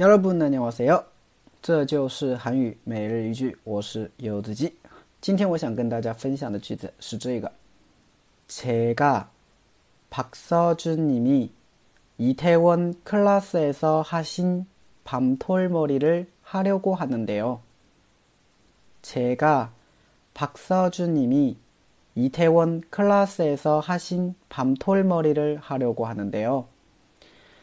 여러분 안녕하세요. 这就是韩语每日一句，我是柚子鸡。今天我想跟大家分享的句子是这个：제가박서준님이이태원클래스에서하신밤톨머리를하려고하는데요제가박서준님이이태원클래스에서하신밤톨머리를하려고하는데요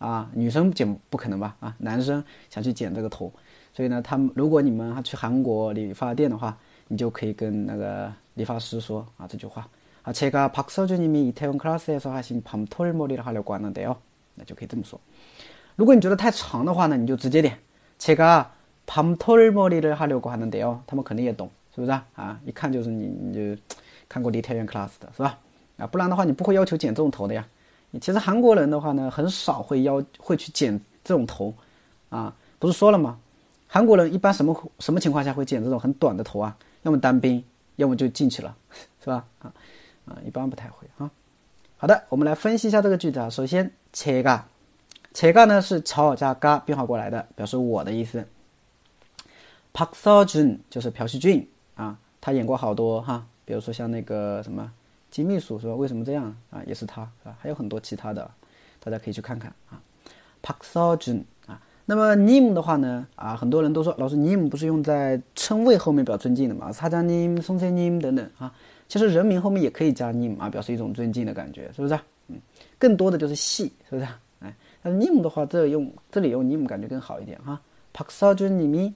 啊，女生剪不可能吧？啊，男生想去剪这个头，所以呢，他们如果你们去韩国理发店的话，你就可以跟那个理发师说啊这句话啊，제가박서준님이이태원클래스에서하신밤톨머리를하려고하는데 요， 那就可以这么说。如果你觉得太长的话呢，你就直接点제가밤톨머리를하려고하는데 요， 他们肯定也懂，是不是啊？啊，一看就是你你就看过李泰元 class 的是吧？啊，不然的话你不会要求剪这种头的呀。 其实韩国人的话呢，很少会要会去剪这种头，啊，不是说了吗？韩国人一般什么什么情况下会剪这种很短的头啊？要么当兵，要么就进去了，是吧？啊啊，一般不太会啊。好的，我们来分析一下这个句子啊。首先，切嘎，切嘎呢是乔加嘎变化过来的，表示我的意思。朴绍俊就是朴叙俊啊，他演过好多哈，比如说像那个什么。金秘书是吧？为什么这样啊？也是他是吧？还有很多其他的，大家可以去看看啊。Park Seo Joon 啊，那么 Nim 的话呢啊，很多人都说老师 Nim 不是用在称谓后面表尊敬的嘛？사장 님、 宋先 님等等啊，其实人名后面也可以加 Nim 啊，表示一种尊敬的感觉，是不是？嗯，更多的就是系，是不是？哎，但是 Nim 的话，这用这里用 Nim 感觉更好一点哈。Park Seo Joon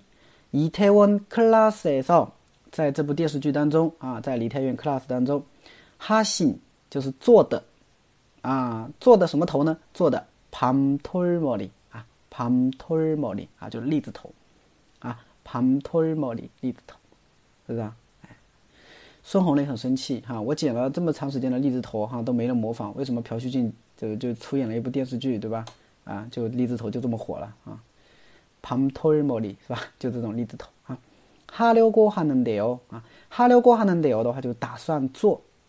님이이태원클래스에서在这部电视剧当中啊，在梨泰院 class 当中。 哈信就是做的啊，做的什么头呢？做的庞托尔莫里啊，庞托尔莫里啊，就是栗子头啊，庞托尔莫里栗子头，是不是啊？哎，孙红雷很生气哈，我剪了这么长时间的栗子头哈，都没人模仿，为什么朴叙俊就就出演了一部电视剧，对吧？啊，就栗子头就这么火了啊，庞托尔莫里是吧？就这种栗子头啊，哈溜哥哈能得哦啊，哈溜哥哈能得哦的话，就打算做。